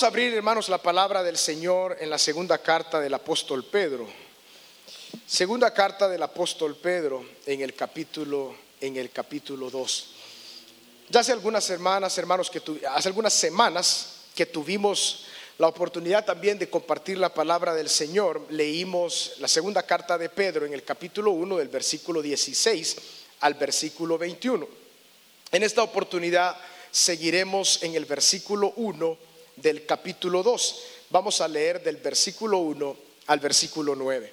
Vamos a abrir, hermanos, la palabra del Señor en la segunda carta del apóstol Pedro. Segunda carta del apóstol Pedro en el capítulo en el capítulo 2. Ya hace algunas semanas, hermanos, que hace algunas semanas que tuvimos la oportunidad también de compartir la palabra del Señor, leímos la segunda carta de Pedro en el capítulo 1 del versículo 16 al versículo 21. En esta oportunidad seguiremos en el versículo 1 del capítulo 2. Vamos a leer del versículo 1 al versículo 9.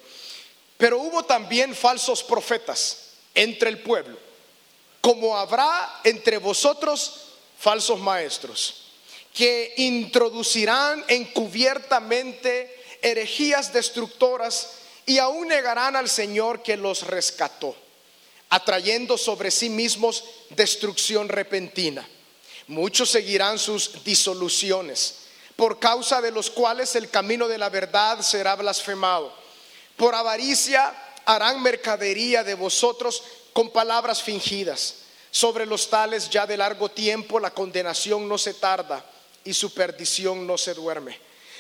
Pero hubo también falsos profetas entre el pueblo, como habrá entre vosotros falsos maestros, que introducirán encubiertamente herejías destructoras y aún negarán al Señor que los rescató, atrayendo sobre sí mismos destrucción repentina. Muchos seguirán sus disoluciones, por causa de los cuales el camino de la verdad será blasfemado. Por avaricia harán mercadería de vosotros con palabras fingidas. Sobre los tales ya de largo tiempo la condenación no se tarda y su perdición no se duerme.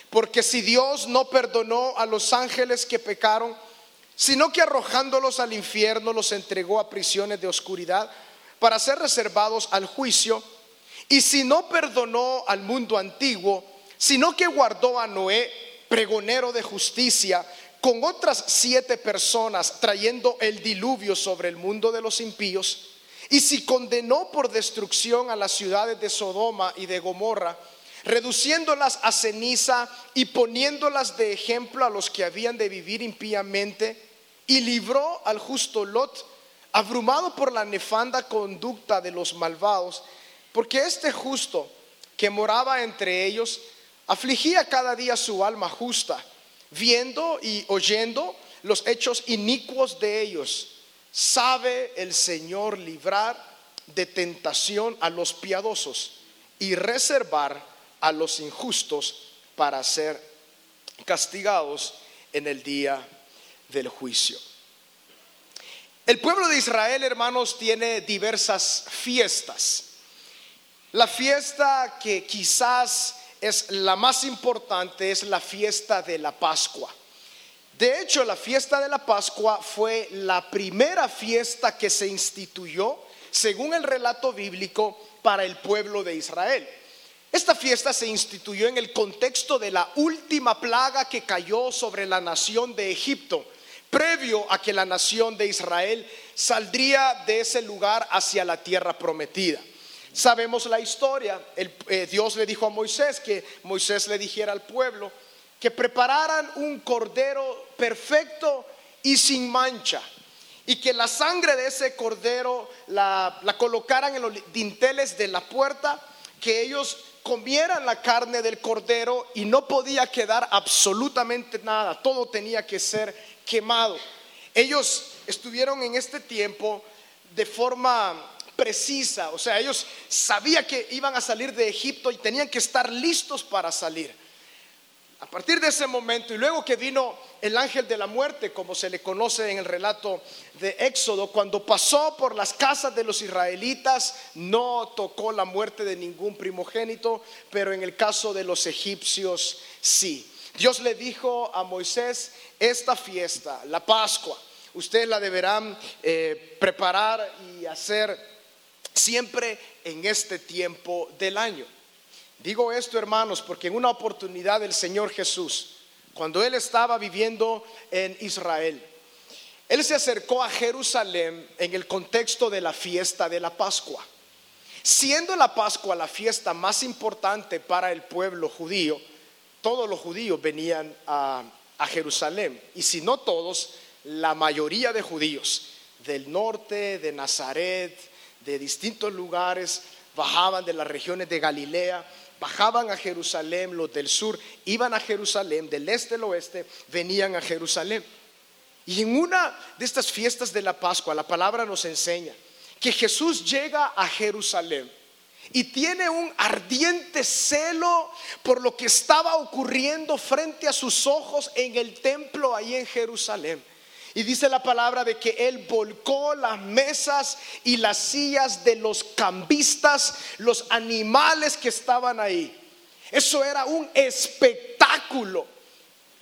Porque si Dios no perdonó a los ángeles que pecaron, sino que arrojándolos al infierno los entregó a prisiones de oscuridad para ser reservados al juicio, y si no perdonó al mundo antiguo, sino que guardó a Noé, pregonero de justicia, con otras siete personas trayendo el diluvio sobre el mundo de los impíos, y si condenó por destrucción a las ciudades de Sodoma y de Gomorra, reduciéndolas a ceniza y poniéndolas de ejemplo a los que habían de vivir impíamente, y libró al justo Lot, abrumado por la nefanda conducta de los malvados, porque este justo que moraba entre ellos afligía cada día su alma justa, viendo y oyendo los hechos inicuos de ellos. Sabe el Señor librar de tentación a los piadosos y reservar a los injustos para ser castigados en el día del juicio. El pueblo de Israel, hermanos, tiene diversas fiestas. La fiesta que quizás es la más importante es la fiesta de la Pascua. De hecho, la fiesta de la Pascua fue la primera fiesta que se instituyó, según el relato bíblico, para el pueblo de Israel. Esta fiesta se instituyó en el contexto de la última plaga que cayó sobre la nación de Egipto, previo a que la nación de Israel saldría de ese lugar hacia la tierra prometida. Sabemos la historia. Eh, Dios le dijo a Moisés que Moisés le dijera al pueblo que prepararan un cordero perfecto y sin mancha. Y que la sangre de ese cordero la, la colocaran en los dinteles de la puerta, que ellos comieran la carne del cordero y no podía quedar absolutamente nada, todo tenía que ser quemado. Ellos estuvieron en este tiempo de forma precisa, o sea, ellos sabían que iban a salir de Egipto y tenían que estar listos para salir. A partir de ese momento, y luego que vino el ángel de la muerte, como se le conoce en el relato de Éxodo, cuando pasó por las casas de los israelitas, no tocó la muerte de ningún primogénito, pero en el caso de los egipcios sí. Dios le dijo a Moisés, esta fiesta, la Pascua, ustedes la deberán eh, preparar y hacer siempre en este tiempo del año. Digo esto, hermanos, porque en una oportunidad el Señor Jesús, cuando Él estaba viviendo en Israel, Él se acercó a Jerusalén en el contexto de la fiesta de la Pascua. Siendo la Pascua la fiesta más importante para el pueblo judío, todos los judíos venían a, a Jerusalén. Y si no todos, la mayoría de judíos del norte, de Nazaret, de distintos lugares, bajaban de las regiones de Galilea, bajaban a Jerusalén, los del sur iban a Jerusalén, del este al oeste venían a Jerusalén. Y en una de estas fiestas de la Pascua, la palabra nos enseña que Jesús llega a Jerusalén y tiene un ardiente celo por lo que estaba ocurriendo frente a sus ojos en el templo ahí en Jerusalén. Y dice la palabra de que él volcó las mesas y las sillas de los cambistas, los animales que estaban ahí. Eso era un espectáculo.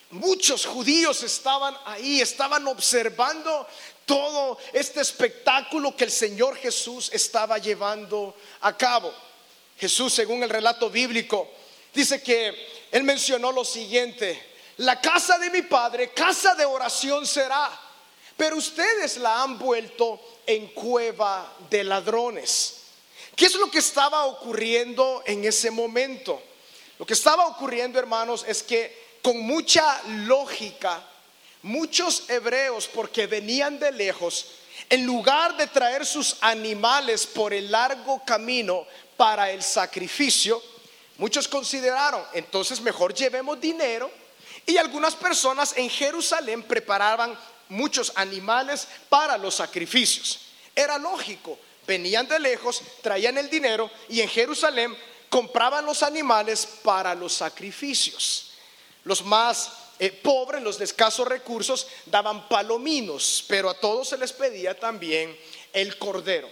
Muchos judíos estaban ahí, estaban observando todo este espectáculo que el Señor Jesús estaba llevando a cabo. Jesús, según el relato bíblico, dice que él mencionó lo siguiente, la casa de mi padre, casa de oración será, pero ustedes la han vuelto en cueva de ladrones. ¿Qué es lo que estaba ocurriendo en ese momento? Lo que estaba ocurriendo, hermanos, es que con mucha lógica, muchos hebreos, porque venían de lejos, en lugar de traer sus animales por el largo camino para el sacrificio, muchos consideraron, entonces mejor llevemos dinero y algunas personas en Jerusalén preparaban muchos animales para los sacrificios. Era lógico, venían de lejos, traían el dinero y en Jerusalén compraban los animales para los sacrificios. Los más eh, pobres, los de escasos recursos, daban palominos, pero a todos se les pedía también el cordero.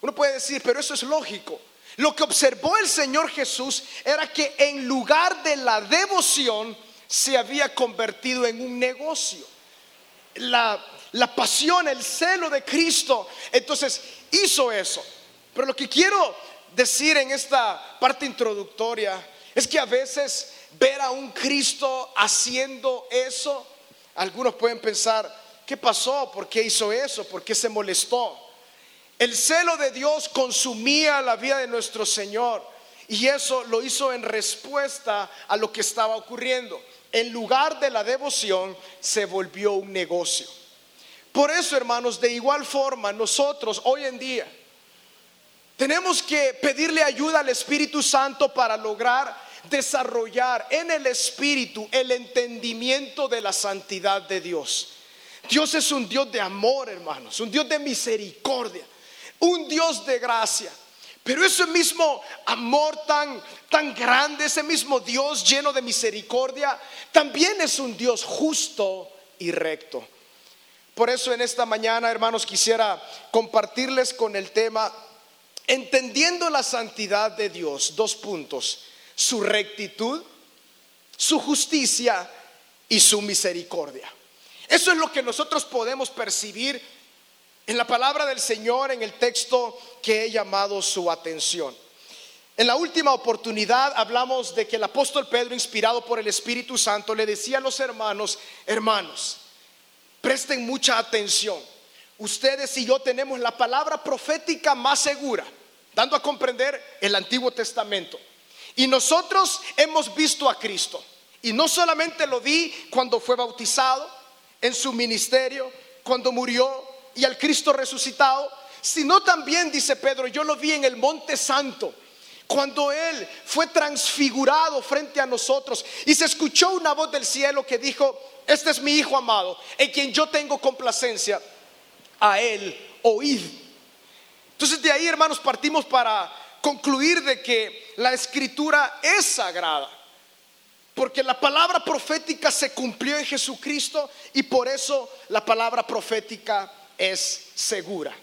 Uno puede decir, pero eso es lógico. Lo que observó el Señor Jesús era que en lugar de la devoción se había convertido en un negocio. La, la pasión, el celo de Cristo, entonces hizo eso. Pero lo que quiero decir en esta parte introductoria es que a veces ver a un Cristo haciendo eso, algunos pueden pensar, ¿qué pasó? ¿Por qué hizo eso? ¿Por qué se molestó? El celo de Dios consumía la vida de nuestro Señor y eso lo hizo en respuesta a lo que estaba ocurriendo. En lugar de la devoción se volvió un negocio. Por eso, hermanos, de igual forma, nosotros hoy en día tenemos que pedirle ayuda al Espíritu Santo para lograr desarrollar en el Espíritu el entendimiento de la santidad de Dios. Dios es un Dios de amor, hermanos, un Dios de misericordia, un Dios de gracia. Pero ese mismo amor tan, tan grande, ese mismo Dios lleno de misericordia, también es un Dios justo y recto. Por eso en esta mañana, hermanos, quisiera compartirles con el tema entendiendo la santidad de Dios, dos puntos, su rectitud, su justicia y su misericordia. Eso es lo que nosotros podemos percibir en la palabra del Señor, en el texto que he llamado su atención. En la última oportunidad hablamos de que el apóstol Pedro, inspirado por el Espíritu Santo, le decía a los hermanos, hermanos, presten mucha atención ustedes y yo tenemos la palabra profética más segura, dando a comprender el Antiguo Testamento. Y nosotros hemos visto a Cristo. Y no solamente lo vi cuando fue bautizado, en su ministerio, cuando murió y al Cristo resucitado, sino también, dice Pedro, yo lo vi en el Monte Santo, cuando Él fue transfigurado frente a nosotros y se escuchó una voz del cielo que dijo, este es mi Hijo amado, en quien yo tengo complacencia a Él oíd. Entonces de ahí, hermanos, partimos para concluir de que la escritura es sagrada. Porque la palabra profética se cumplió en Jesucristo y por eso la palabra profética es segura.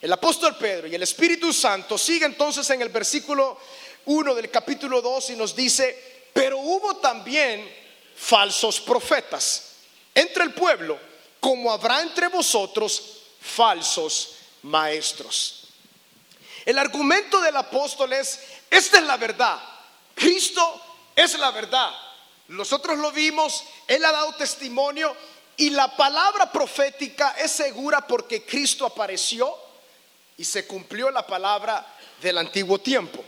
El apóstol Pedro y el Espíritu Santo sigue entonces en el versículo 1 del capítulo 2 y nos dice, pero hubo también falsos profetas entre el pueblo, como habrá entre vosotros falsos maestros. El argumento del apóstol es, esta es la verdad, Cristo es la verdad. Nosotros lo vimos, Él ha dado testimonio y la palabra profética es segura porque Cristo apareció y se cumplió la palabra del antiguo tiempo.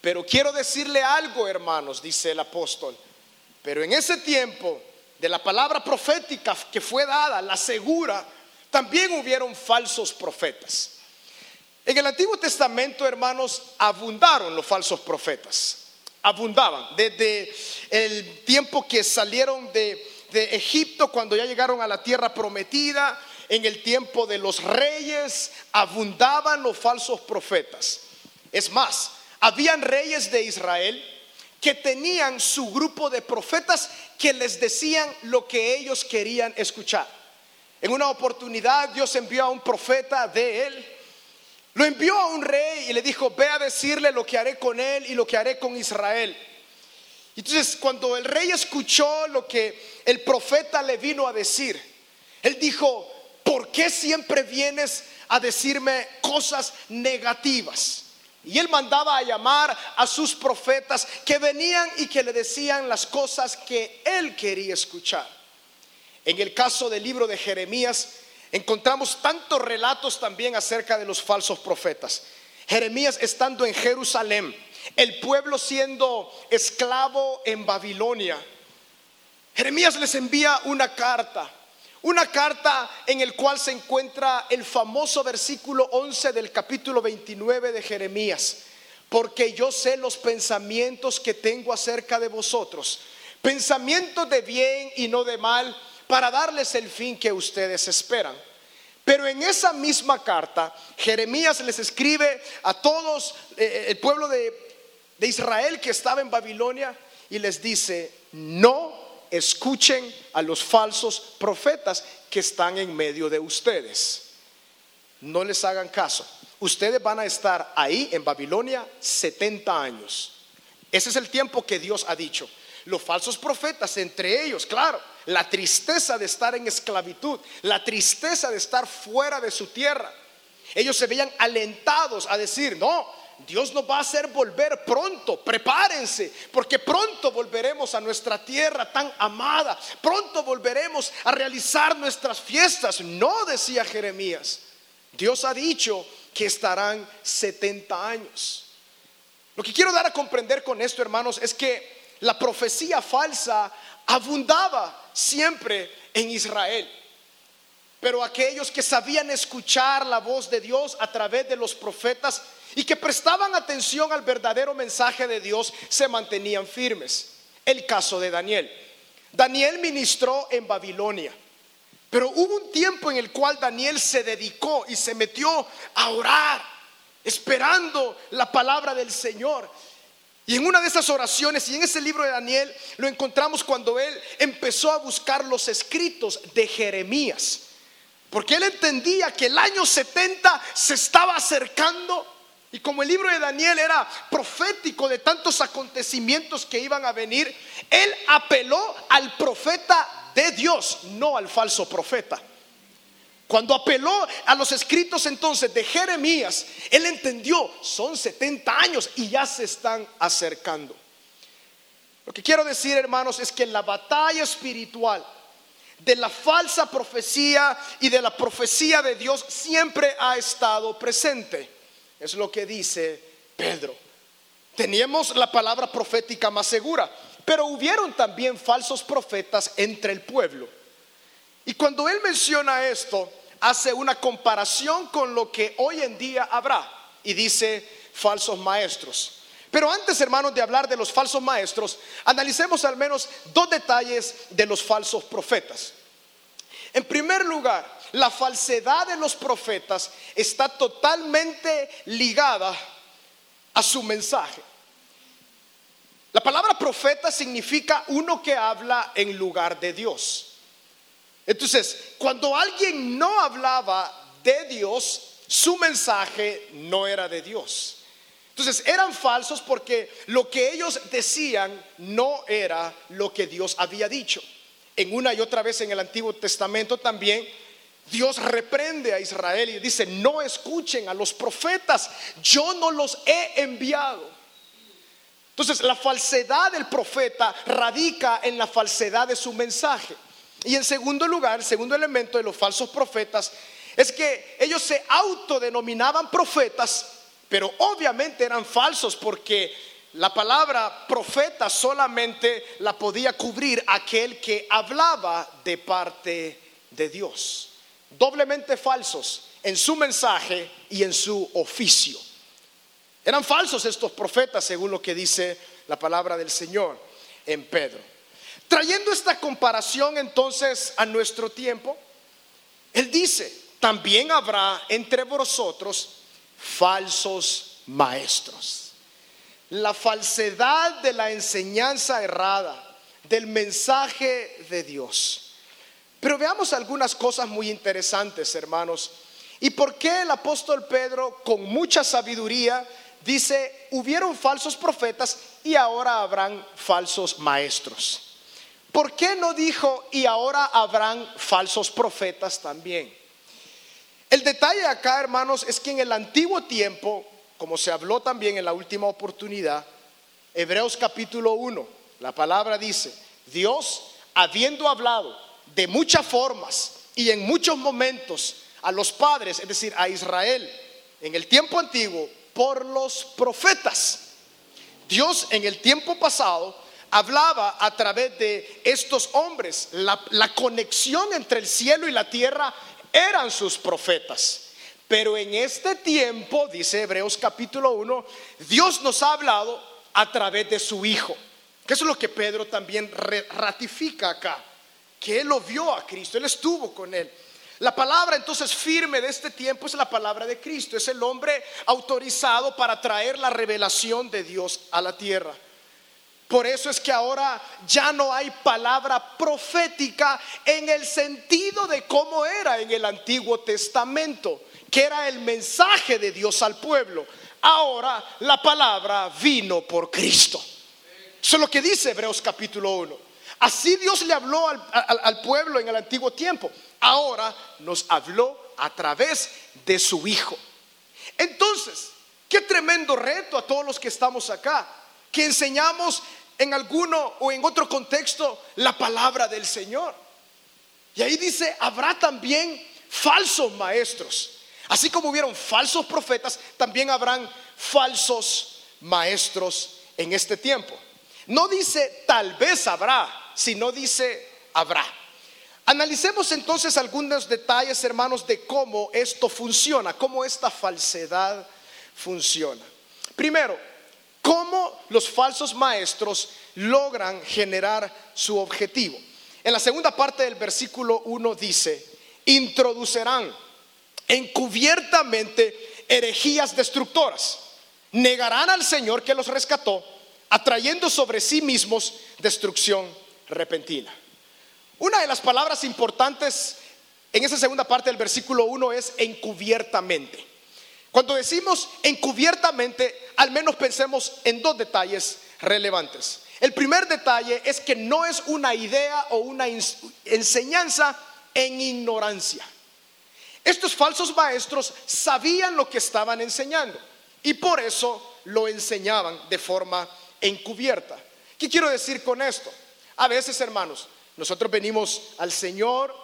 Pero quiero decirle algo, hermanos, dice el apóstol. Pero en ese tiempo de la palabra profética que fue dada, la segura, también hubieron falsos profetas. En el Antiguo Testamento, hermanos, abundaron los falsos profetas. Abundaban. Desde el tiempo que salieron de, de Egipto, cuando ya llegaron a la tierra prometida, en el tiempo de los reyes, abundaban los falsos profetas. Es más, habían reyes de Israel que tenían su grupo de profetas que les decían lo que ellos querían escuchar. En una oportunidad Dios envió a un profeta de él. Lo envió a un rey y le dijo, ve a decirle lo que haré con él y lo que haré con Israel. Entonces, cuando el rey escuchó lo que el profeta le vino a decir, él dijo, ¿por qué siempre vienes a decirme cosas negativas? Y él mandaba a llamar a sus profetas que venían y que le decían las cosas que él quería escuchar. En el caso del libro de Jeremías, encontramos tantos relatos también acerca de los falsos profetas. Jeremías estando en Jerusalén, el pueblo siendo esclavo en Babilonia. Jeremías les envía una carta, una carta en el cual se encuentra el famoso versículo 11 del capítulo 29 de Jeremías. Porque yo sé los pensamientos que tengo acerca de vosotros, pensamientos de bien y no de mal, para darles el fin que ustedes esperan. Pero en esa misma carta, Jeremías les escribe a todos eh, el pueblo de, de Israel que estaba en Babilonia y les dice, no escuchen a los falsos profetas que están en medio de ustedes. No les hagan caso. Ustedes van a estar ahí en Babilonia 70 años. Ese es el tiempo que Dios ha dicho. Los falsos profetas, entre ellos, claro, la tristeza de estar en esclavitud, la tristeza de estar fuera de su tierra. Ellos se veían alentados a decir, no, Dios nos va a hacer volver pronto, prepárense, porque pronto volveremos a nuestra tierra tan amada, pronto volveremos a realizar nuestras fiestas. No, decía Jeremías, Dios ha dicho que estarán 70 años. Lo que quiero dar a comprender con esto, hermanos, es que la profecía falsa abundaba siempre en Israel. Pero aquellos que sabían escuchar la voz de Dios a través de los profetas y que prestaban atención al verdadero mensaje de Dios se mantenían firmes. El caso de Daniel. Daniel ministró en Babilonia. Pero hubo un tiempo en el cual Daniel se dedicó y se metió a orar, esperando la palabra del Señor. Y en una de esas oraciones, y en ese libro de Daniel, lo encontramos cuando él empezó a buscar los escritos de Jeremías. Porque él entendía que el año 70 se estaba acercando. Y como el libro de Daniel era profético de tantos acontecimientos que iban a venir, él apeló al profeta de Dios, no al falso profeta. Cuando apeló a los escritos entonces de Jeremías, él entendió, son 70 años y ya se están acercando. Lo que quiero decir, hermanos, es que la batalla espiritual de la falsa profecía y de la profecía de Dios siempre ha estado presente. Es lo que dice Pedro. Teníamos la palabra profética más segura, pero hubieron también falsos profetas entre el pueblo. Y cuando él menciona esto, hace una comparación con lo que hoy en día habrá y dice falsos maestros. Pero antes, hermanos, de hablar de los falsos maestros, analicemos al menos dos detalles de los falsos profetas. En primer lugar, la falsedad de los profetas está totalmente ligada a su mensaje. La palabra profeta significa uno que habla en lugar de Dios. Entonces, cuando alguien no hablaba de Dios, su mensaje no era de Dios. Entonces, eran falsos porque lo que ellos decían no era lo que Dios había dicho. En una y otra vez en el Antiguo Testamento también Dios reprende a Israel y dice, no escuchen a los profetas, yo no los he enviado. Entonces, la falsedad del profeta radica en la falsedad de su mensaje. Y en segundo lugar, el segundo elemento de los falsos profetas es que ellos se autodenominaban profetas, pero obviamente eran falsos porque la palabra profeta solamente la podía cubrir aquel que hablaba de parte de Dios. Doblemente falsos en su mensaje y en su oficio. Eran falsos estos profetas según lo que dice la palabra del Señor en Pedro. Trayendo esta comparación entonces a nuestro tiempo, Él dice, también habrá entre vosotros falsos maestros. La falsedad de la enseñanza errada, del mensaje de Dios. Pero veamos algunas cosas muy interesantes, hermanos. ¿Y por qué el apóstol Pedro, con mucha sabiduría, dice, hubieron falsos profetas y ahora habrán falsos maestros. ¿Por qué no dijo y ahora habrán falsos profetas también? El detalle acá, hermanos, es que en el antiguo tiempo, como se habló también en la última oportunidad, Hebreos capítulo 1, la palabra dice, Dios, habiendo hablado de muchas formas y en muchos momentos a los padres, es decir, a Israel, en el tiempo antiguo, por los profetas. Dios en el tiempo pasado hablaba a través de estos hombres. La, conexión entre el cielo y la tierra eran sus profetas. Pero en este tiempo, dice Hebreos capítulo 1, Dios nos ha hablado a través de su Hijo. Que eso es lo que Pedro también ratifica acá. Que él lo vio a Cristo, él estuvo con él. La palabra entonces firme de este tiempo es la palabra de Cristo. Es el hombre autorizado para traer la revelación de Dios a la tierra. Por eso es que ahora ya no hay palabra profética en el sentido de cómo era en el Antiguo Testamento, que era el mensaje de Dios al pueblo. Ahora la palabra vino por Cristo. Eso es lo que dice Hebreos capítulo 1. Así Dios le habló al, pueblo en el antiguo tiempo. Ahora nos habló a través de su Hijo. Entonces, qué tremendo reto a todos los que estamos acá que enseñamos en alguno o en otro contexto la palabra del Señor. Y ahí dice, habrá también falsos maestros. Así como hubieron falsos profetas, también habrán falsos maestros en este tiempo. No dice tal vez habrá, sino dice habrá. Analicemos entonces algunos detalles, hermanos, de cómo esto funciona, cómo esta falsedad funciona. Primero, cómo los falsos maestros logran generar su objetivo. En la segunda parte del versículo 1 dice, introducirán encubiertamente herejías destructoras, negarán al Señor que los rescató, atrayendo sobre sí mismos destrucción repentina. Una de las palabras importantes en esa segunda parte del versículo 1 es encubiertamente. Cuando decimos encubiertamente, al menos pensemos en dos detalles relevantes. El primer detalle es que no es una idea o una enseñanza en ignorancia. Estos falsos maestros sabían lo que estaban enseñando y por eso lo enseñaban de forma encubierta. ¿Qué quiero decir con esto? A veces, hermanos, nosotros venimos al Señor,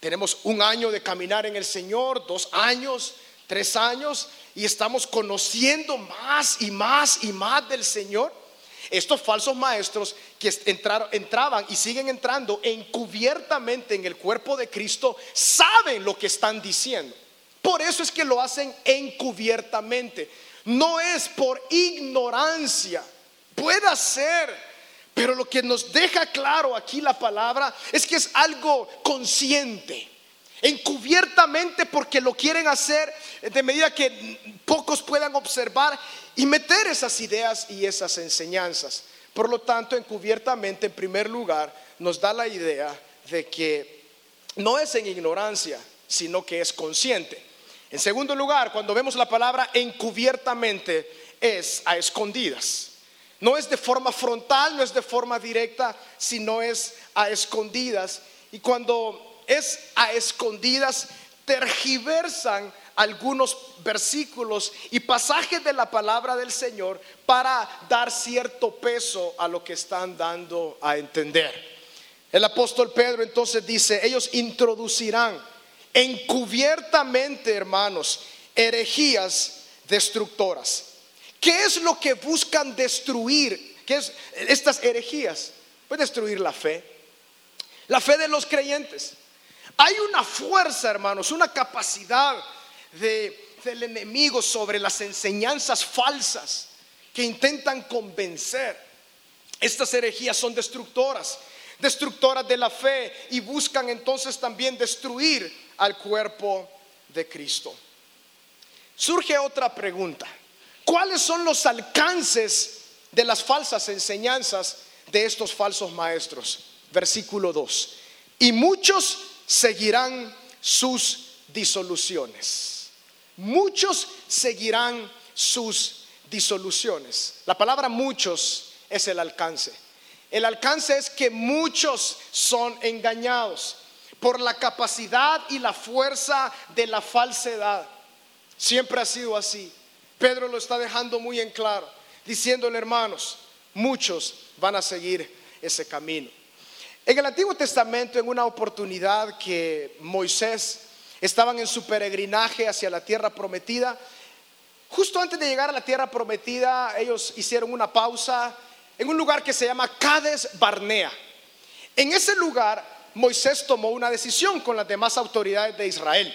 tenemos un año de caminar en el Señor, dos años, tres años y estamos conociendo más y más y más del Señor. Estos falsos maestros que entraban y siguen entrando encubiertamente en el cuerpo de Cristo saben lo que están diciendo. Por eso es que lo hacen encubiertamente. No es por ignorancia. Puede ser, pero lo que nos deja claro aquí la palabra es que es algo consciente encubiertamente porque lo quieren hacer de medida que pocos puedan observar y meter esas ideas y esas enseñanzas. Por lo tanto, encubiertamente, en primer lugar, nos da la idea de que no es en ignorancia, sino que es consciente. En segundo lugar, cuando vemos la palabra encubiertamente, es a escondidas. No es de forma frontal, no es de forma directa, sino es a escondidas. Y cuando es a escondidas, tergiversan algunos versículos y pasajes de la palabra del Señor para dar cierto peso a lo que están dando a entender. El apóstol Pedro entonces dice, ellos introducirán encubiertamente, hermanos, herejías destructoras. ¿Qué es lo que buscan destruir? ¿Qué es estas herejías? Pues destruir la fe, la fe de los creyentes. Hay una fuerza, hermanos, una capacidad del enemigo sobre las enseñanzas falsas que intentan convencer. Estas herejías son destructoras, destructoras de la fe y buscan entonces también destruir al cuerpo de Cristo. Surge otra pregunta. ¿Cuáles son los alcances de las falsas enseñanzas de estos falsos maestros? Versículo 2. Y muchos seguirán sus disoluciones. Muchos seguirán sus disoluciones. La palabra muchos es el alcance. El alcance es que muchos son engañados por la capacidad y la fuerza de la falsedad. Siempre ha sido así. Pedro lo está dejando muy en claro, diciéndole hermanos, muchos van a seguir ese camino. En el Antiguo Testamento, en una oportunidad que Moisés estaban en su peregrinaje hacia la tierra prometida, justo antes de llegar a la tierra prometida, ellos hicieron una pausa en un lugar que se llama Cades Barnea. En ese lugar Moisés tomó una decisión con las demás autoridades de Israel.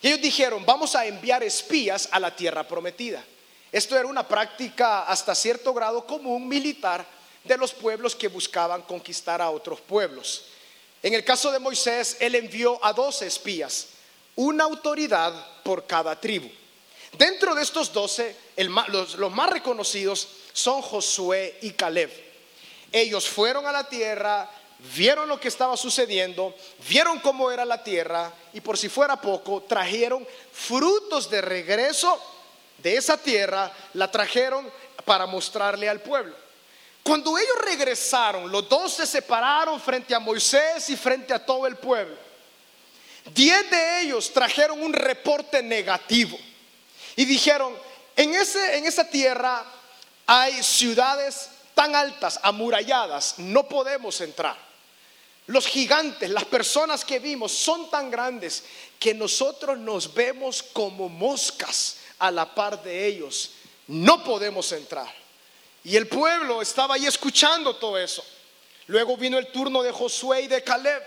Y ellos dijeron, vamos a enviar espías a la tierra prometida. Esto era una práctica hasta cierto grado común militar de los pueblos que buscaban conquistar a otros pueblos. En el caso de Moisés, él envió a dos espías, una autoridad por cada tribu. Dentro de estos doce, los, los más reconocidos son Josué y Caleb. Ellos fueron a la tierra, vieron lo que estaba sucediendo, vieron cómo era la tierra y por si fuera poco, trajeron frutos de regreso de esa tierra, la trajeron para mostrarle al pueblo. Cuando ellos regresaron, los dos se separaron frente a Moisés y frente a todo el pueblo. Diez de ellos trajeron un reporte negativo y dijeron, en, ese, en esa tierra hay ciudades tan altas, amuralladas, no podemos entrar. Los gigantes, las personas que vimos son tan grandes que nosotros nos vemos como moscas a la par de ellos. No podemos entrar. Y el pueblo estaba ahí escuchando todo eso. Luego vino el turno de Josué y de Caleb.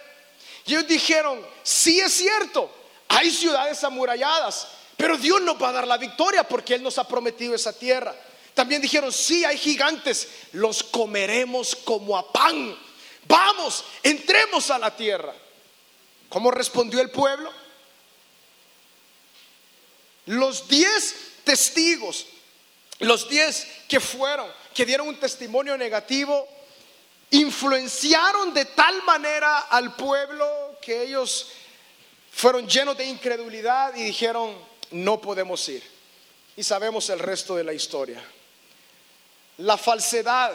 Y ellos dijeron, sí es cierto, hay ciudades amuralladas, pero Dios nos va a dar la victoria porque Él nos ha prometido esa tierra. También dijeron, sí, hay gigantes, los comeremos como a pan. Vamos, entremos a la tierra. ¿Cómo respondió el pueblo? Los diez testigos, los diez que fueron, que dieron un testimonio negativo, influenciaron de tal manera al pueblo que ellos fueron llenos de incredulidad y dijeron, no podemos ir. Y sabemos el resto de la historia. La falsedad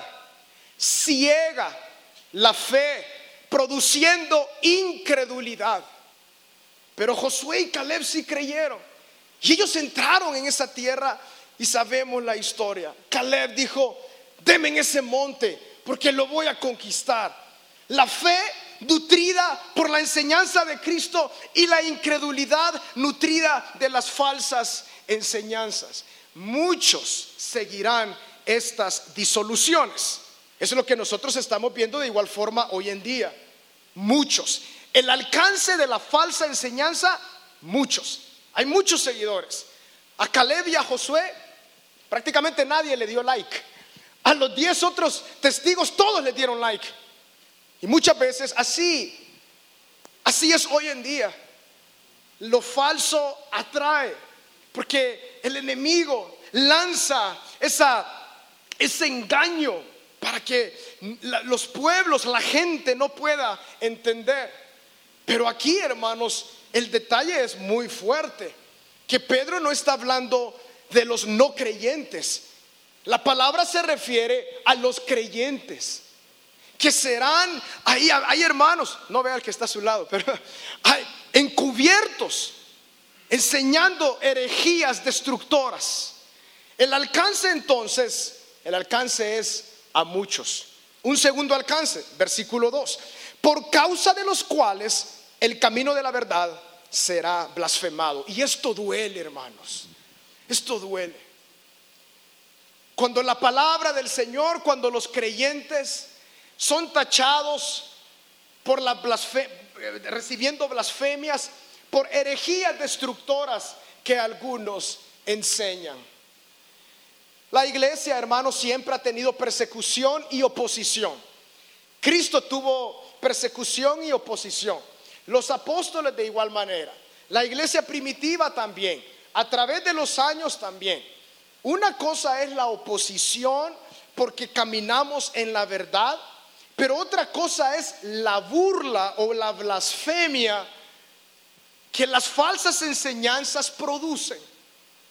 ciega la fe, produciendo incredulidad. Pero Josué y Caleb sí creyeron. Y ellos entraron en esa tierra y sabemos la historia. Caleb dijo, deme en ese monte porque lo voy a conquistar. La fe nutrida por la enseñanza de Cristo y la incredulidad nutrida de las falsas enseñanzas. Muchos seguirán estas disoluciones. Eso es lo que nosotros estamos viendo de igual forma hoy en día. Muchos. El alcance de la falsa enseñanza, muchos. Hay muchos seguidores. A Caleb y a Josué prácticamente nadie le dio like. A los diez otros testigos todos le dieron like. Y muchas veces así, así es hoy en día. Lo falso atrae, porque el enemigo lanza esa, ese engaño para que los pueblos, la gente no pueda entender. Pero aquí, hermanos, el detalle es muy fuerte, que Pedro no está hablando de los no creyentes. La palabra se refiere a los creyentes, que serán, ahí hay hermanos, no vea el que está a su lado, pero hay encubiertos, enseñando herejías destructoras. El alcance entonces, el alcance es a muchos. Un segundo alcance, versículo 2, por causa de los cuales el camino de la verdad será blasfemado. Y esto duele, hermanos. Esto duele. Cuando la palabra del Señor, cuando los creyentes son tachados por la recibiendo blasfemias, por herejías destructoras que algunos enseñan. La iglesia, hermanos, siempre ha tenido persecución y oposición. Cristo tuvo persecución y oposición. Los apóstoles de igual manera. La iglesia primitiva también. A través de los años también. Una cosa es la oposición porque caminamos en la verdad, pero otra cosa es la burla o la blasfemia que las falsas enseñanzas producen.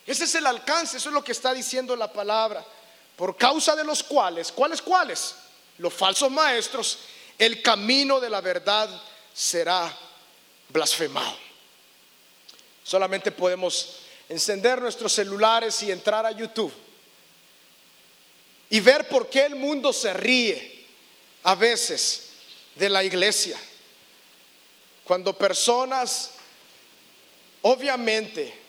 Ese es el alcance, eso es lo que está diciendo la palabra. Por causa de los cuales, ¿cuáles cuáles? Los falsos maestros, el camino de la verdad será blasfemado. Solamente podemos encender nuestros celulares y entrar a YouTube y ver por qué el mundo se ríe a veces de la iglesia. Cuando personas, obviamente,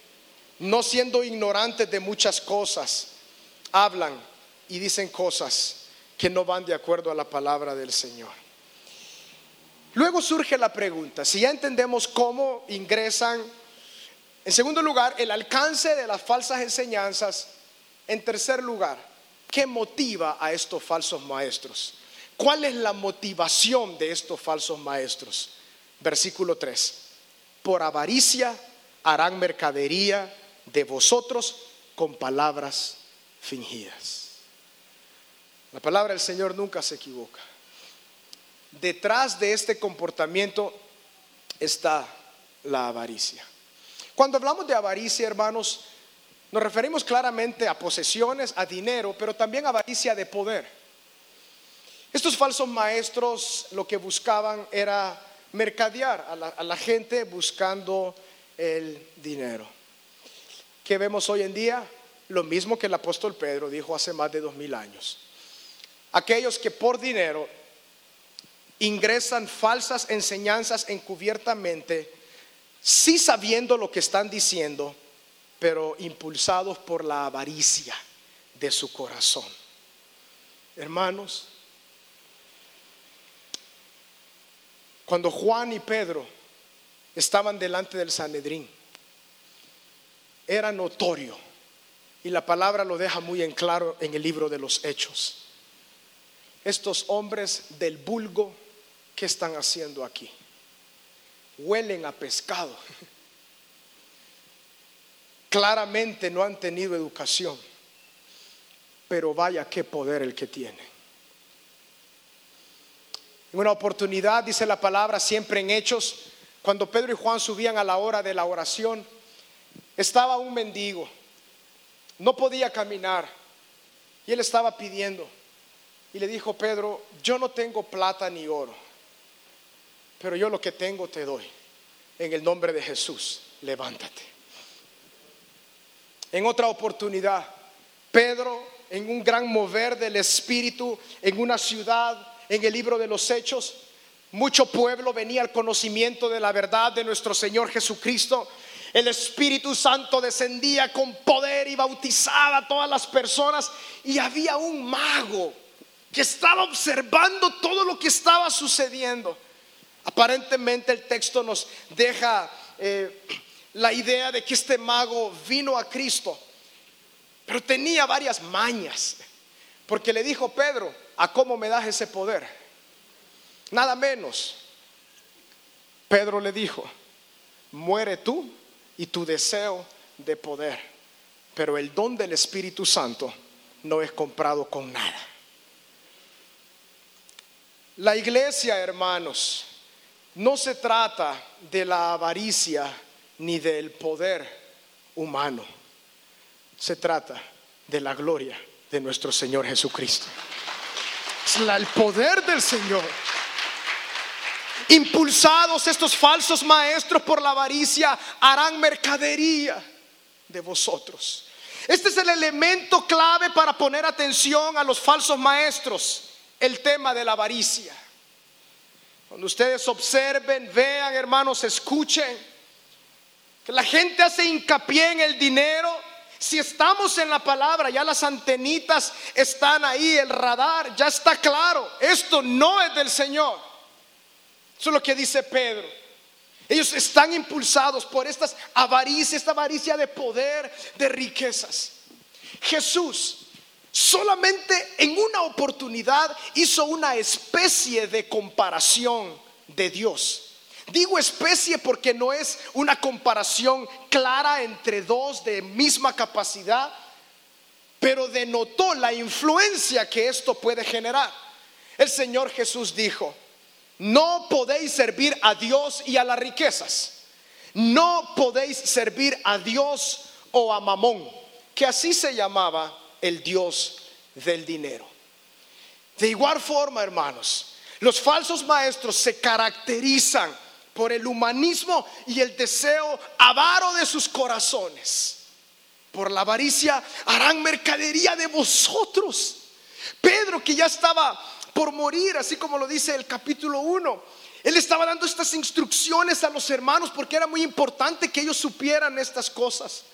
no siendo ignorantes de muchas cosas, hablan y dicen cosas que no van de acuerdo a la palabra del Señor. Luego surge la pregunta, si ya entendemos cómo ingresan, en segundo lugar, el alcance de las falsas enseñanzas, en tercer lugar, ¿qué motiva a estos falsos maestros? ¿Cuál es la motivación de estos falsos maestros? Versículo 3, por avaricia harán mercadería de vosotros con palabras fingidas. La palabra del Señor nunca se equivoca. Detrás de este comportamiento está la avaricia. Cuando hablamos de avaricia, hermanos, nos referimos claramente a posesiones, a dinero, pero también a avaricia de poder. Estos falsos maestros lo que buscaban era mercadear a la, a la gente buscando el dinero. ¿Qué vemos hoy en día? Lo mismo que el apóstol Pedro dijo hace más de dos mil años. Aquellos que por dinero ingresan falsas enseñanzas encubiertamente, sí sabiendo lo que están diciendo, pero impulsados por la avaricia de su corazón. Hermanos, cuando Juan y Pedro estaban delante del Sanedrín, era notorio. Y la palabra lo deja muy en claro en el libro de los Hechos. Estos hombres del vulgo, ¿qué están haciendo aquí? Huelen a pescado. Claramente no han tenido educación, pero vaya qué poder el que tiene. En una oportunidad, dice la palabra, siempre en hechos, cuando Pedro y Juan subían a la hora de la oración, estaba un mendigo, no podía caminar y él estaba pidiendo. Y le dijo Pedro, yo no tengo plata ni oro, pero yo lo que tengo te doy. En el nombre de Jesús, levántate. En otra oportunidad, Pedro, en un gran mover del Espíritu, en una ciudad, en el libro de los Hechos, mucho pueblo venía al conocimiento de la verdad de nuestro Señor Jesucristo el Espíritu Santo descendía con poder y bautizaba a todas las personas. Y había un mago que estaba observando todo lo que estaba sucediendo. Aparentemente el texto nos deja eh, la idea de que este mago vino a Cristo, pero tenía varias mañas, porque le dijo Pedro, ¿a cómo me das ese poder? Nada menos. Pedro le dijo, muere tú y tu deseo de poder. Pero el don del Espíritu Santo no es comprado con nada. La iglesia, hermanos, no se trata de la avaricia ni del poder humano. Se trata de la gloria de nuestro Señor Jesucristo. Es el poder del Señor impulsados estos falsos maestros por la avaricia, harán mercadería de vosotros. Este es el elemento clave para poner atención a los falsos maestros, el tema de la avaricia. Cuando ustedes observen, vean, hermanos, escuchen, que la gente hace hincapié en el dinero. Si estamos en la palabra, ya las antenitas están ahí, el radar, ya está claro. Esto no es del Señor. Eso es lo que dice Pedro. Ellos están impulsados por estas avaricias, esta avaricia de poder, de riquezas. Jesús solamente en una oportunidad hizo una especie de comparación de Dios. Digo especie porque no es una comparación clara entre dos de misma capacidad, pero denotó la influencia que esto puede generar. El Señor Jesús dijo, no podéis servir a Dios y a las riquezas. No podéis servir a Dios o a Mamón, que así se llamaba el Dios del dinero. De igual forma, hermanos, los falsos maestros se caracterizan por el humanismo y el deseo avaro de sus corazones. Por la avaricia harán mercadería de vosotros. Pedro, que ya estaba por morir, así como lo dice el capítulo 1, él estaba dando estas instrucciones a los hermanos porque era muy importante que ellos supieran estas cosas.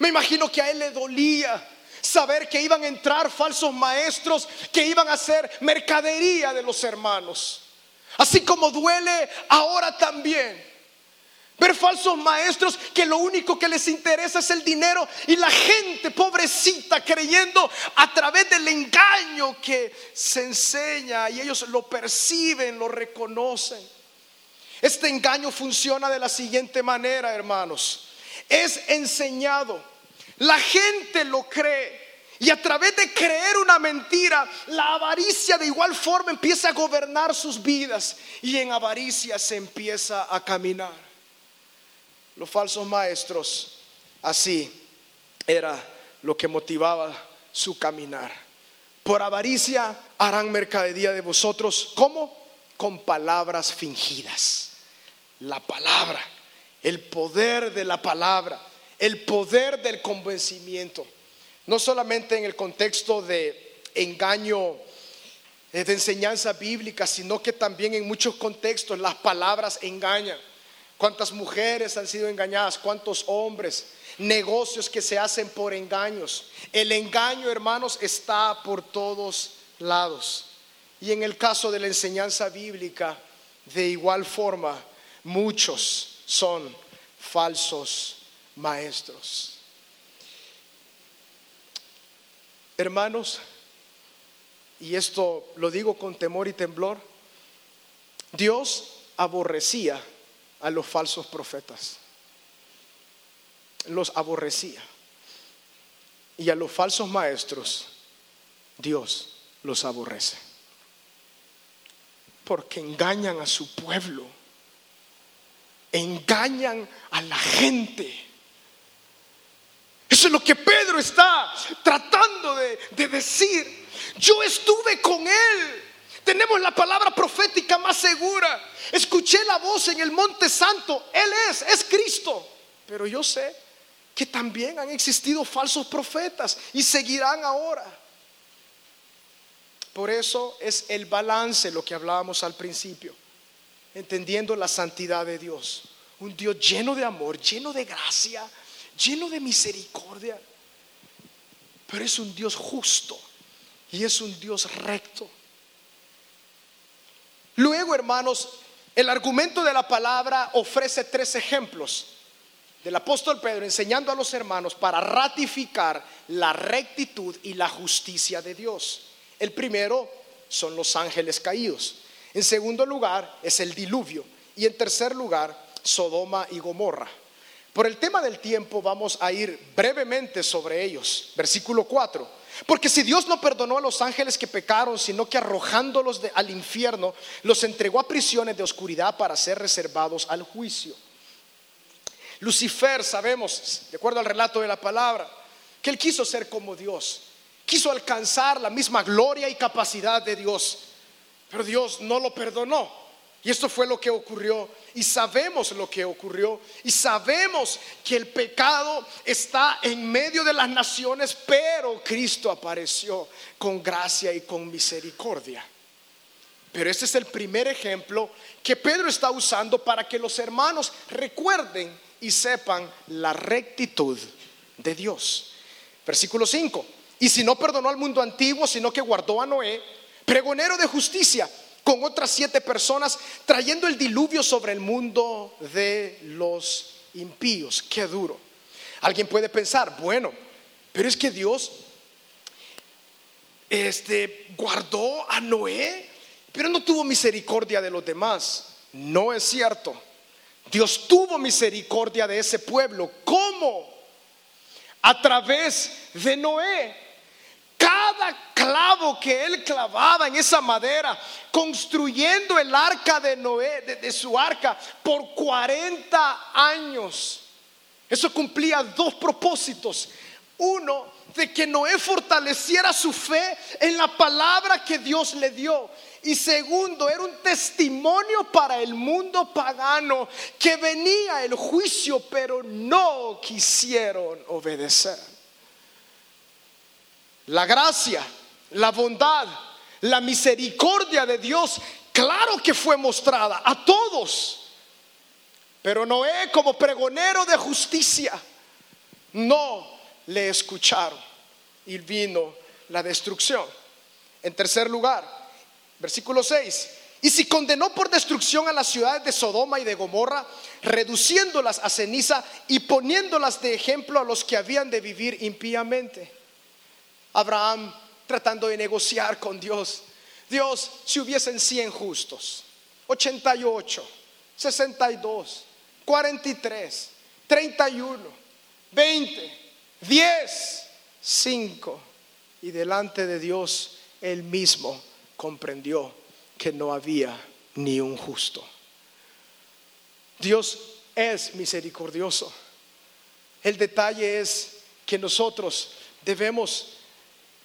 Me imagino que a él le dolía saber que iban a entrar falsos maestros que iban a hacer mercadería de los hermanos. Así como duele ahora también. Ver falsos maestros que lo único que les interesa es el dinero y la gente pobrecita creyendo a través del engaño que se enseña y ellos lo perciben, lo reconocen. Este engaño funciona de la siguiente manera, hermanos. Es enseñado, la gente lo cree y a través de creer una mentira, la avaricia de igual forma empieza a gobernar sus vidas y en avaricia se empieza a caminar. Los falsos maestros, así era lo que motivaba su caminar. Por avaricia harán mercadería de vosotros. ¿Cómo? Con palabras fingidas. La palabra, el poder de la palabra, el poder del convencimiento no solamente en el contexto de engaño eh, de enseñanza bíblica, sino que también en muchos contextos las palabras engañan. ¿Cuántas mujeres han sido engañadas? ¿Cuántos hombres? Negocios que se hacen por engaños. El engaño, hermanos, está por todos lados. Y en el caso de la enseñanza bíblica, de igual forma, muchos son falsos maestros. Hermanos, y esto lo digo con temor y temblor, Dios aborrecía a los falsos profetas. Los aborrecía. Y a los falsos maestros, Dios los aborrece. Porque engañan a su pueblo. Engañan a la gente eso es lo que Pedro está tratando de, decir. Yo estuve con él. Tenemos la palabra profética más segura. Voz en el monte santo. Él es, es Cristo. Pero yo sé que también han existido falsos profetas y seguirán ahora. Por eso es el balance lo que hablábamos al principio, entendiendo la santidad de Dios. Un Dios lleno de amor, lleno de gracia, lleno de misericordia, pero es un Dios justo y es un Dios recto. Luego, hermanos, el argumento de la palabra ofrece tres ejemplos del apóstol Pedro enseñando a los hermanos para ratificar la rectitud y la justicia de Dios. El primero son los ángeles caídos. En segundo lugar es el diluvio. Y en tercer lugar, Sodoma y Gomorra. Por el tema del tiempo vamos a ir brevemente sobre ellos. Versículo 4. Porque si Dios no perdonó a los ángeles que pecaron, sino que arrojándolos al infierno, los entregó a prisiones de oscuridad para ser reservados al juicio. Lucifer, sabemos, de acuerdo al relato de la palabra, que él quiso ser como Dios, quiso alcanzar la misma gloria y capacidad de Dios, pero Dios no lo perdonó. Y esto fue lo que ocurrió. Y sabemos lo que ocurrió. Y sabemos que el pecado está en medio de las naciones, pero Cristo apareció con gracia y con misericordia. Pero este es el primer ejemplo que Pedro está usando para que los hermanos recuerden y sepan la rectitud de Dios. Versículo 5. Y si no perdonó al mundo antiguo, sino que guardó a Noé, pregonero de justicia con otras siete personas, trayendo el diluvio sobre el mundo de los impíos. Qué duro. Alguien puede pensar, bueno, pero es que Dios este, guardó a Noé, pero no tuvo misericordia de los demás. No es cierto. Dios tuvo misericordia de ese pueblo. ¿Cómo? A través de Noé. Cada clavo que él clavaba en esa madera, construyendo el arca de Noé, de, su arca, por 40 años. Eso cumplía dos propósitos. Uno, de que Noé fortaleciera su fe en la palabra que Dios le dio. Y segundo, era un testimonio para el mundo pagano que venía el juicio, pero no quisieron obedecer. La gracia, la bondad, la misericordia de Dios, claro que fue mostrada a todos. Pero Noé como pregonero de justicia, no le escucharon y vino la destrucción. En tercer lugar, versículo 6. Y si condenó por destrucción a las ciudades de Sodoma y de Gomorra, reduciéndolas a ceniza y poniéndolas de ejemplo a los que habían de vivir impíamente. Abraham tratando de negociar con Dios. Dios, si hubiesen 100 justos, 88, 62, 43, 31, 20, 10, 5. Y delante de Dios él mismo comprendió que no había ni un justo. Dios es misericordioso. El detalle es que nosotros debemos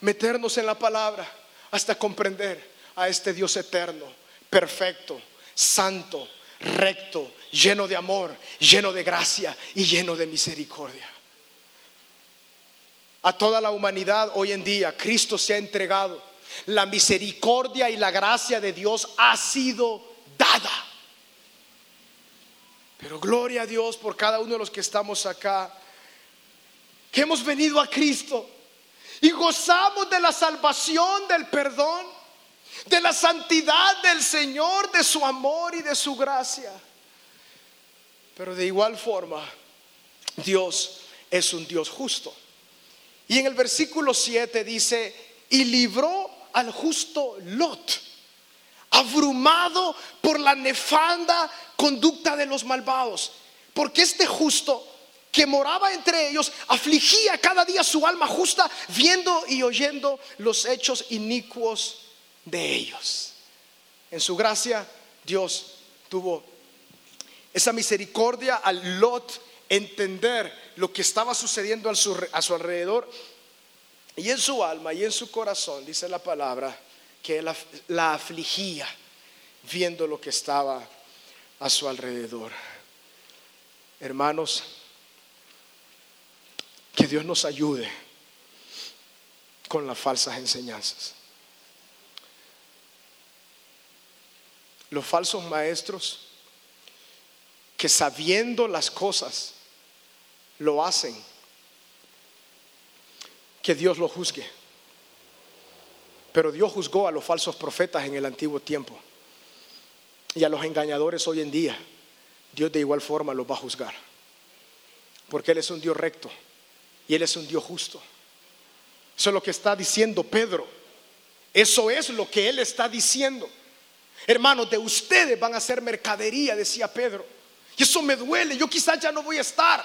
meternos en la palabra hasta comprender a este Dios eterno, perfecto, santo, recto, lleno de amor, lleno de gracia y lleno de misericordia. A toda la humanidad hoy en día Cristo se ha entregado. La misericordia y la gracia de Dios ha sido dada. Pero gloria a Dios por cada uno de los que estamos acá, que hemos venido a Cristo y gozamos de la salvación, del perdón, de la santidad del Señor, de su amor y de su gracia. Pero de igual forma, Dios es un Dios justo. Y en el versículo 7 dice, y libró al justo Lot, abrumado por la nefanda conducta de los malvados. Porque este justo que moraba entre ellos afligía cada día su alma justa, viendo y oyendo los hechos inicuos de ellos. En su gracia, Dios tuvo esa misericordia al Lot entender lo que estaba sucediendo a su, alrededor y en su alma y en su corazón, dice la palabra, que la, la afligía viendo lo que estaba a su alrededor. Hermanos, que Dios nos ayude con las falsas enseñanzas. Los falsos maestros que sabiendo las cosas lo hacen, que Dios lo juzgue. Pero Dios juzgó a los falsos profetas en el antiguo tiempo y a los engañadores hoy en día. Dios de igual forma los va a juzgar. Porque Él es un Dios recto y Él es un Dios justo. Eso es lo que está diciendo Pedro. Eso es lo que Él está diciendo. Hermanos, de ustedes van a ser mercadería, decía Pedro. Y eso me duele. Yo quizás ya no voy a estar.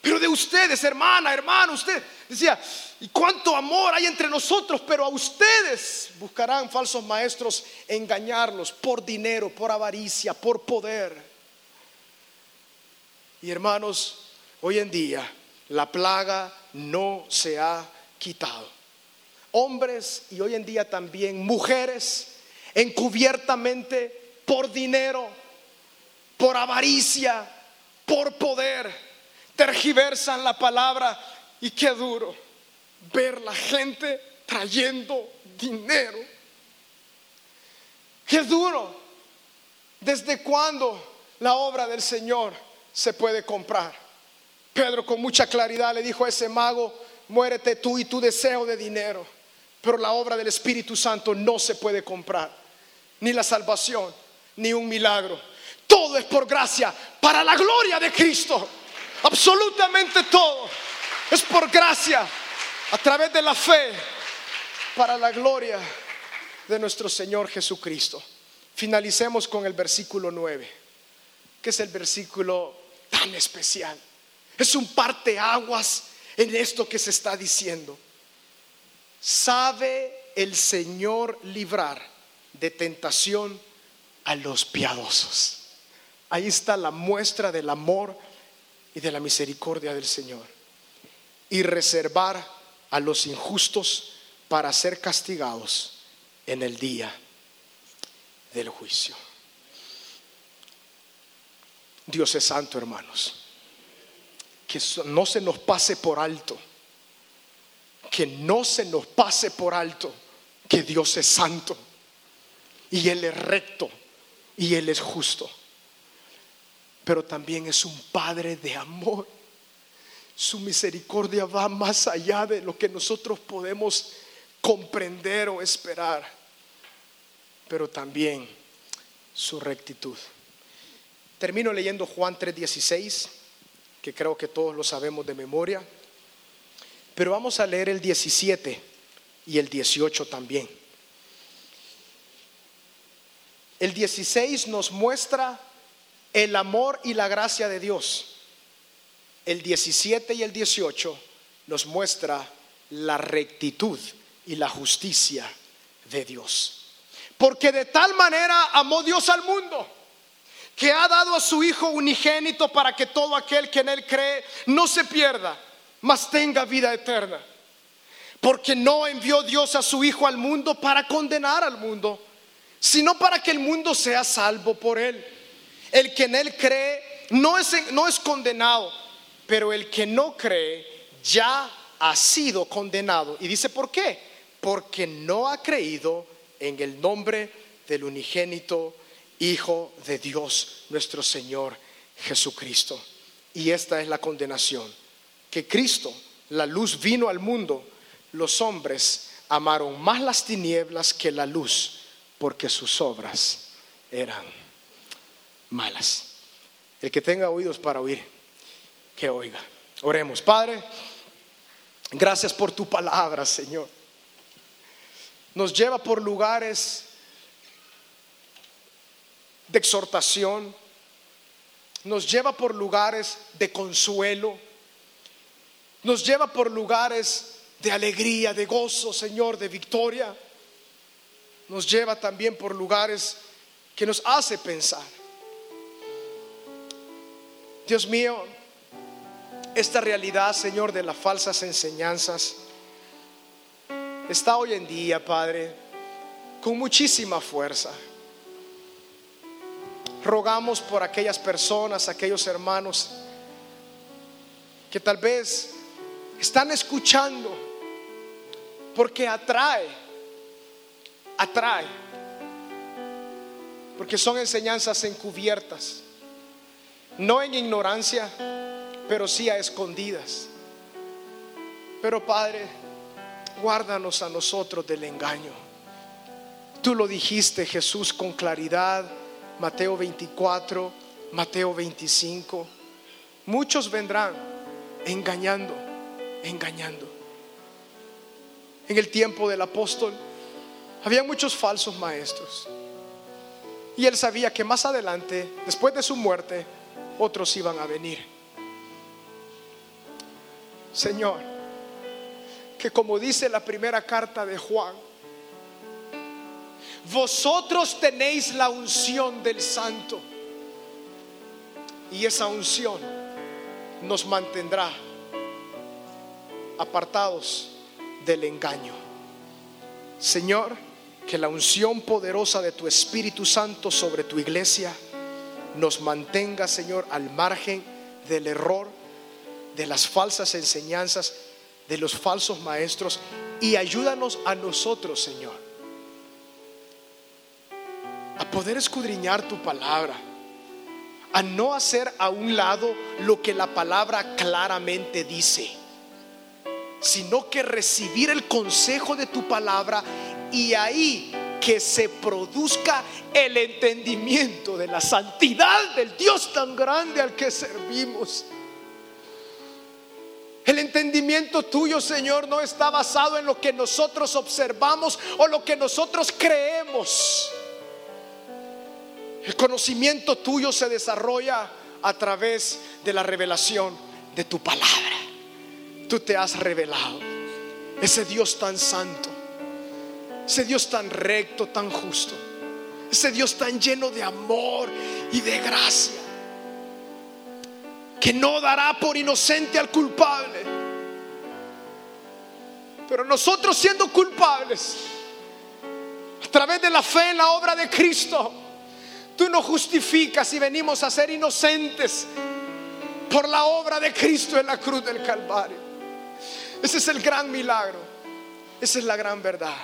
Pero de ustedes, hermana, hermano, usted decía, ¿y cuánto amor hay entre nosotros? Pero a ustedes buscarán falsos maestros engañarlos por dinero, por avaricia, por poder. Y hermanos, hoy en día la plaga no se ha quitado. Hombres y hoy en día también mujeres encubiertamente por dinero por avaricia, por poder, tergiversan la palabra y qué duro ver la gente trayendo dinero. Qué duro. ¿Desde cuándo la obra del Señor se puede comprar? Pedro con mucha claridad le dijo a ese mago, muérete tú y tu deseo de dinero. Pero la obra del Espíritu Santo no se puede comprar. Ni la salvación, ni un milagro todo es por gracia, para la gloria de Cristo. Absolutamente todo es por gracia, a través de la fe, para la gloria de nuestro Señor Jesucristo. Finalicemos con el versículo 9, que es el versículo tan especial. Es un parteaguas en esto que se está diciendo. Sabe el Señor librar de tentación a los piadosos. Ahí está la muestra del amor y de la misericordia del Señor y reservar a los injustos para ser castigados en el día del juicio. Dios es santo, hermanos. Que no se nos pase por alto. Que no se nos pase por alto que Dios es santo. Y Él es recto. Y Él es justo. Pero también es un Padre de amor. Su misericordia va más allá de lo que nosotros podemos comprender o esperar. Pero también su rectitud. Termino leyendo Juan 3:16, que creo que todos lo sabemos de memoria, pero vamos a leer el 17 y el 18 también. El 16 nos muestra el amor y la gracia de Dios. El 17 y el 18 nos muestra la rectitud y la justicia de Dios. Porque de tal manera amó Dios al mundo que ha dado a su Hijo unigénito para que todo aquel que en Él cree no se pierda, mas tenga vida eterna. Porque no envió Dios a su Hijo al mundo para condenar al mundo, sino para que el mundo sea salvo por Él. El que en Él cree no es, no es condenado, pero el que no cree ya ha sido condenado. Y dice, ¿por qué? Porque no ha creído en el nombre del unigénito Hijo de Dios, nuestro Señor Jesucristo. Y esta es la condenación, que Cristo, la luz, vino al mundo. Los hombres amaron más las tinieblas que la luz, porque sus obras eran malas. El que tenga oídos para oír, que oiga. Oremos, Padre, gracias por tu palabra, Señor. Nos lleva por lugares de exhortación, nos lleva por lugares de consuelo, nos lleva por lugares de alegría, de gozo, Señor, de victoria. Nos lleva también por lugares que nos hace pensar. Dios mío, esta realidad, Señor, de las falsas enseñanzas está hoy en día, Padre, con muchísima fuerza rogamos por aquellas personas, aquellos hermanos que tal vez están escuchando porque atrae, atrae, porque son enseñanzas encubiertas, no en ignorancia, pero sí a escondidas. Pero Padre, guárdanos a nosotros del engaño. Tú lo dijiste, Jesús, con claridad Mateo 24, Mateo 25. Muchos vendrán engañando, engañando. En el tiempo del apóstol había muchos falsos maestros. Y él sabía que más adelante, después de su muerte, otros iban a venir. Señor, que como dice la primera carta de Juan, vosotros tenéis la unción del santo. Y esa unción nos mantendrá apartados del engaño. Señor, que la unción poderosa de tu Espíritu Santo sobre tu iglesia nos mantenga, Señor, al margen del error, de las falsas enseñanzas, de los falsos maestros y ayúdanos a nosotros, Señor poder escudriñar tu palabra, a no hacer a un lado lo que la palabra claramente dice, sino que recibir el consejo de tu palabra y ahí que se produzca el entendimiento de la santidad del Dios tan grande al que servimos. El entendimiento tuyo, Señor, no está basado en lo que nosotros observamos o lo que nosotros creemos. El conocimiento tuyo se desarrolla a través de la revelación de tu palabra. Tú te has revelado. Ese Dios tan santo. Ese Dios tan recto, tan justo. Ese Dios tan lleno de amor y de gracia. que no dará por inocente al culpable. Pero nosotros siendo culpables, a través de la fe en la obra de Cristo, tú nos justificas y venimos a ser inocentes por la obra de Cristo en la cruz del Calvario. Ese es el gran milagro. Esa es la gran verdad.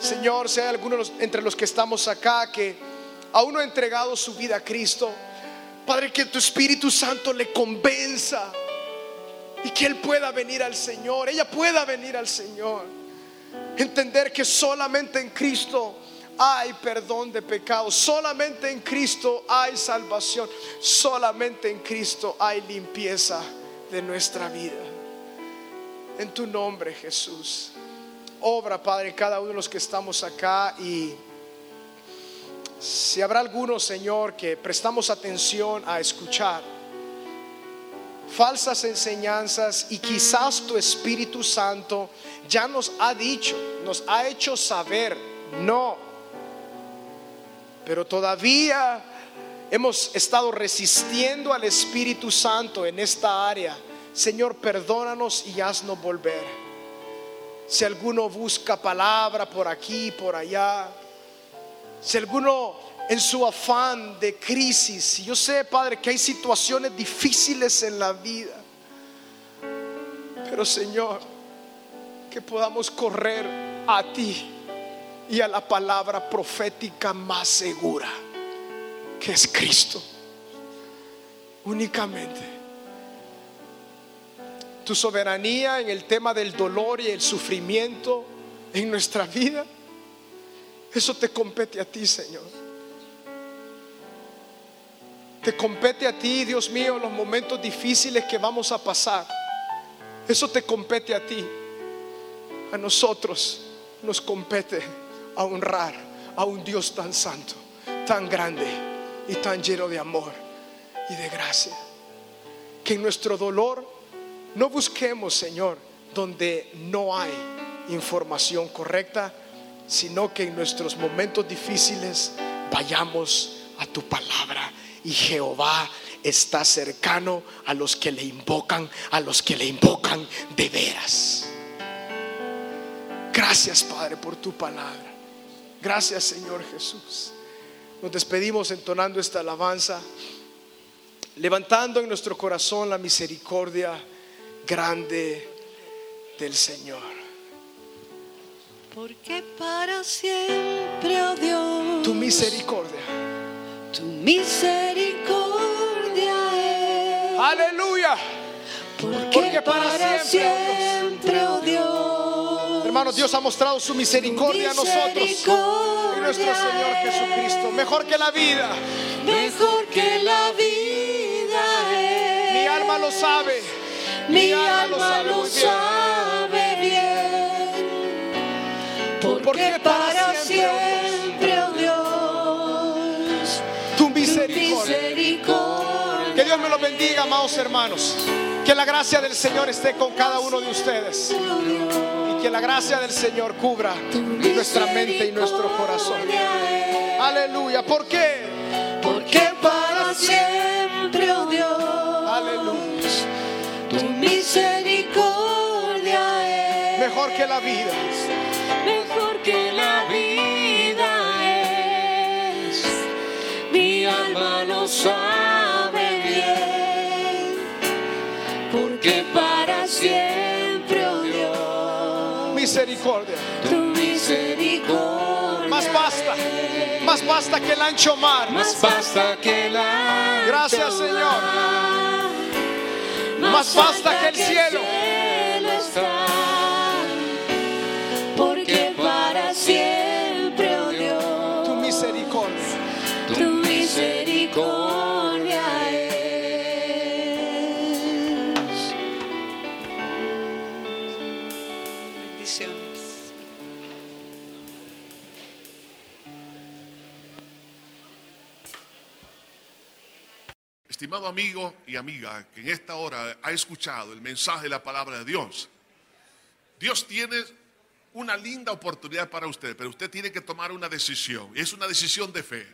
Señor, sea alguno entre los que estamos acá que aún no ha entregado su vida a Cristo, Padre, que tu Espíritu Santo le convenza y que Él pueda venir al Señor, ella pueda venir al Señor. Entender que solamente en Cristo hay perdón de pecados, solamente en Cristo hay salvación, solamente en Cristo hay limpieza de nuestra vida. En tu nombre, Jesús. Obra, Padre, cada uno de los que estamos acá y si habrá alguno, Señor, que prestamos atención a escuchar falsas enseñanzas y quizás tu Espíritu Santo ya nos ha dicho, nos ha hecho saber, no, pero todavía hemos estado resistiendo al Espíritu Santo en esta área. Señor, perdónanos y haznos volver. Si alguno busca palabra por aquí, por allá, si alguno en su afán de crisis, yo sé, Padre, que hay situaciones difíciles en la vida, pero Señor, que podamos correr a ti y a la palabra profética más segura, que es Cristo, únicamente. Tu soberanía en el tema del dolor y el sufrimiento en nuestra vida eso te compete a ti, Señor. Te compete a ti, Dios mío, los momentos difíciles que vamos a pasar. Eso te compete a ti. A nosotros nos compete a honrar a un Dios tan santo, tan grande y tan lleno de amor y de gracia. Que en nuestro dolor no busquemos, Señor, donde no hay información correcta, sino que en nuestros momentos difíciles vayamos a tu palabra. Y Jehová está cercano a los que le invocan, a los que le invocan de veras. Gracias Padre por tu palabra. Gracias Señor Jesús. Nos despedimos entonando esta alabanza, levantando en nuestro corazón la misericordia grande del Señor. Porque para siempre, oh Dios, tu misericordia, tu misericordia es. Aleluya. Porque, para, siempre, oh Dios. Hermanos, Dios ha mostrado su misericordia a nosotros y nuestro Señor Jesucristo. Mejor que la vida. Mejor que la vida. Mi alma lo sabe. Mi, alma, lo sabe bien porque para siempre, oh Dios, tu misericordia. Que Dios me lo bendiga, amados hermanos. Que la gracia del Señor esté con cada uno de ustedes. Y que la gracia del Señor cubra nuestra mente y nuestro corazón. Aleluya. ¿Por qué? Porque para siempre, oh Dios. Aleluya. Tu misericordia es mejor que la vida mejor que la vida es. Mi alma lo sabe misericordia, tu misericordia. Más basta, más basta que el ancho mar, más basta que el ancho Gracias, Señor. Más basta que el cielo. Amigo y amiga que en esta hora ha escuchado el mensaje de la palabra de Dios, Dios tiene una linda oportunidad para usted, pero usted tiene que tomar una decisión. Y es una decisión de fe.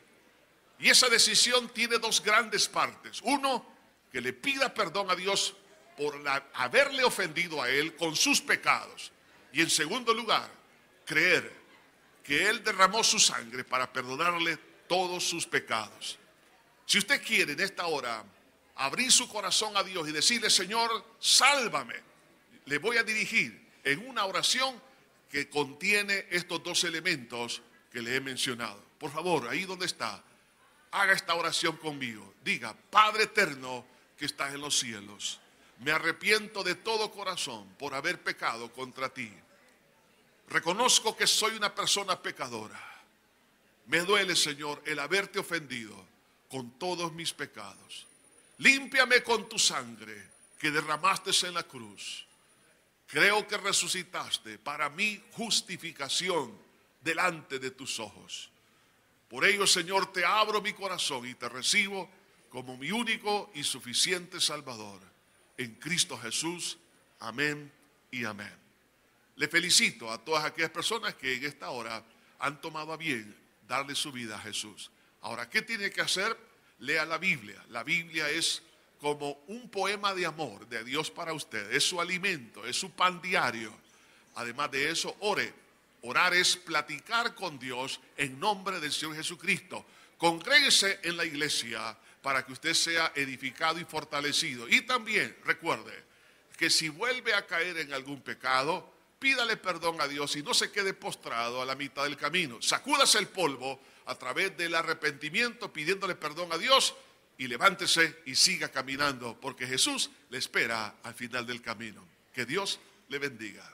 Y esa decisión tiene dos grandes partes. Uno, que le pida perdón a Dios por haberle ofendido a Él con sus pecados. Y en segundo lugar, creer que Él derramó su sangre para perdonarle todos sus pecados. Si usted quiere en esta hora abrir su corazón a Dios y decirle, Señor, sálvame, le voy a dirigir en una oración que contiene estos dos elementos que le he mencionado. Por favor, ahí donde está, haga esta oración conmigo. Diga, Padre eterno que estás en los cielos, me arrepiento de todo corazón por haber pecado contra ti. Reconozco que soy una persona pecadora. Me duele, Señor, el haberte ofendido con todos mis pecados. Límpiame con tu sangre que derramaste en la cruz. Creo que resucitaste para mi justificación delante de tus ojos. Por ello, Señor, te abro mi corazón y te recibo como mi único y suficiente Salvador. En Cristo Jesús. Amén y amén. Le felicito a todas aquellas personas que en esta hora han tomado a bien darle su vida a Jesús. Ahora, ¿qué tiene que hacer? Lea la Biblia. La Biblia es como un poema de amor de Dios para usted. Es su alimento, es su pan diario. Además de eso, ore. Orar es platicar con Dios en nombre del Señor Jesucristo. Congréguese en la iglesia para que usted sea edificado y fortalecido. Y también recuerde que si vuelve a caer en algún pecado, pídale perdón a Dios y no se quede postrado a la mitad del camino. Sacúdase el polvo a través del arrepentimiento pidiéndole perdón a Dios y levántese y siga caminando porque Jesús le espera al final del camino. Que Dios le bendiga.